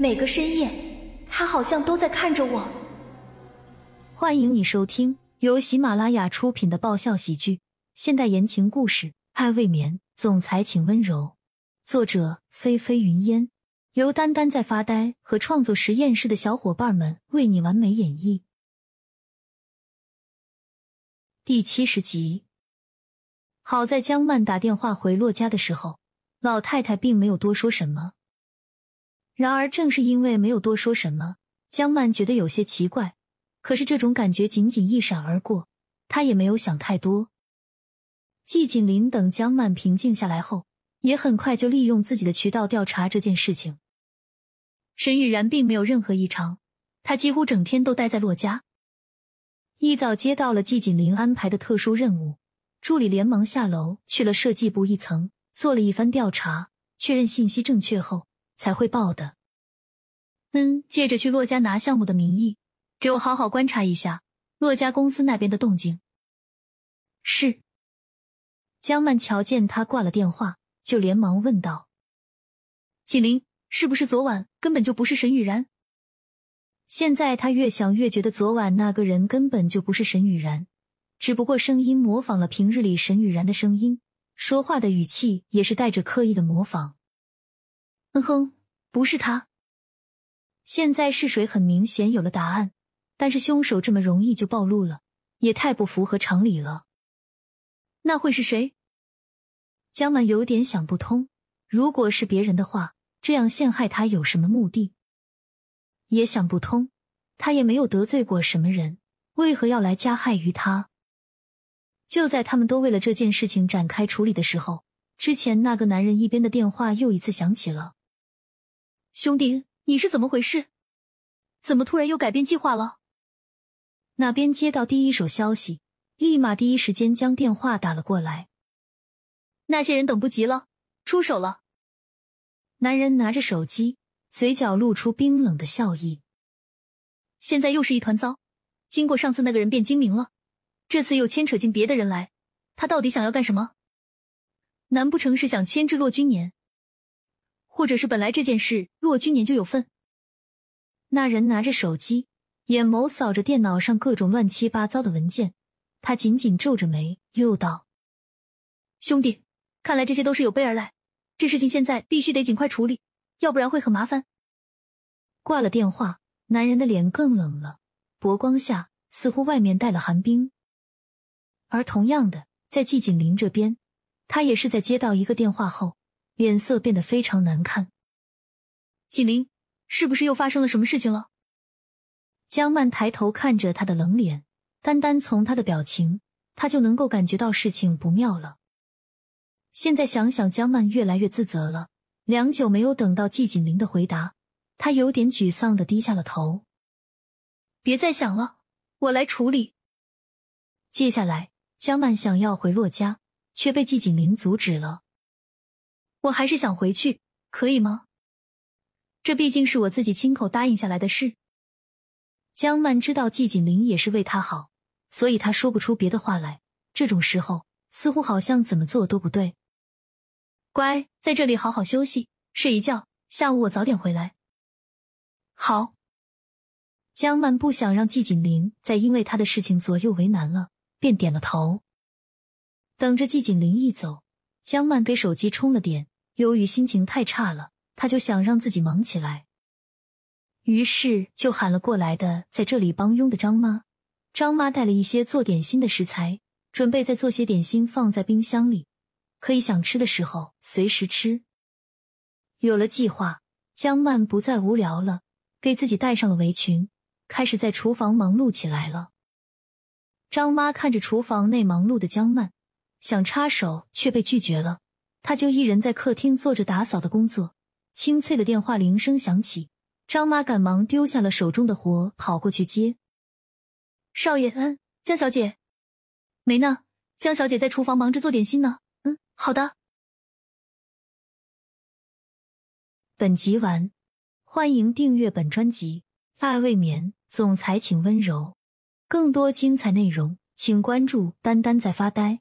每个深夜，他好像都在看着我。欢迎你收听由喜马拉雅出品的爆笑喜剧、现代言情故事《爱未眠》，总裁请温柔。作者：菲菲云烟，由丹丹在发呆和创作实验室的小伙伴们为你完美演绎。第七十集。好在江曼打电话回洛家的时候，老太太并没有多说什么。然而，正是因为没有多说什么，江曼觉得有些奇怪。可是这种感觉仅仅一闪而过，她也没有想太多。季锦林等江曼平静下来后，也很快就利用自己的渠道调查这件事情。沈玉然并没有任何异常，他几乎整天都待在洛家。一早接到了季锦林安排的特殊任务。助理连忙下楼去了设计部一层，做了一番调查，确认信息正确后才会报的。嗯，借着去洛家拿项目的名义，给我好好观察一下洛家公司那边的动静。是。江曼瞧见他挂了电话，就连忙问道：“锦林，是不是昨晚根本就不是沈雨然？”现在他越想越觉得昨晚那个人根本就不是沈雨然。只不过声音模仿了平日里沈雨然的声音，说话的语气也是带着刻意的模仿。嗯哼，不是他。现在是谁很明显有了答案，但是凶手这么容易就暴露了，也太不符合常理了。那会是谁？江满有点想不通。如果是别人的话，这样陷害他有什么目的？也想不通，他也没有得罪过什么人，为何要来加害于他？就在他们都为了这件事情展开处理的时候，之前那个男人一边的电话又一次响起了。兄弟，你是怎么回事？怎么突然又改变计划了？那边接到第一手消息，立马第一时间将电话打了过来。那些人等不及了，出手了。男人拿着手机，嘴角露出冰冷的笑意。现在又是一团糟，经过上次那个人变精明了。这次又牵扯进别的人来，他到底想要干什么？难不成是想牵制骆君年？或者是本来这件事骆君年就有份？那人拿着手机，眼眸扫着电脑上各种乱七八糟的文件，他紧紧皱着眉，又道：“兄弟，看来这些都是有备而来，这事情现在必须得尽快处理，要不然会很麻烦。”挂了电话，男人的脸更冷了，薄光下似乎外面带了寒冰。而同样的，在季景林这边，他也是在接到一个电话后，脸色变得非常难看。锦林，是不是又发生了什么事情了？江曼抬头看着他的冷脸，单单从他的表情，他就能够感觉到事情不妙了。现在想想，江曼越来越自责了。良久没有等到季锦林的回答，他有点沮丧的低下了头。别再想了，我来处理。接下来。江曼想要回洛家，却被季景林阻止了。我还是想回去，可以吗？这毕竟是我自己亲口答应下来的事。江曼知道季景林也是为他好，所以他说不出别的话来。这种时候，似乎好像怎么做都不对。乖，在这里好好休息，睡一觉。下午我早点回来。好。江曼不想让季景林再因为他的事情左右为难了。便点了头，等着季景林一走，江曼给手机充了电。由于心情太差了，他就想让自己忙起来，于是就喊了过来的在这里帮佣的张妈。张妈带了一些做点心的食材，准备再做些点心放在冰箱里，可以想吃的时候随时吃。有了计划，江曼不再无聊了，给自己戴上了围裙，开始在厨房忙碌起来了。张妈看着厨房内忙碌的江曼，想插手却被拒绝了。她就一人在客厅做着打扫的工作。清脆的电话铃声响起，张妈赶忙丢下了手中的活，跑过去接。少爷，嗯，江小姐，没呢。江小姐在厨房忙着做点心呢。嗯，好的。本集完，欢迎订阅本专辑《爱未眠》，总裁请温柔。更多精彩内容，请关注“丹丹在发呆”。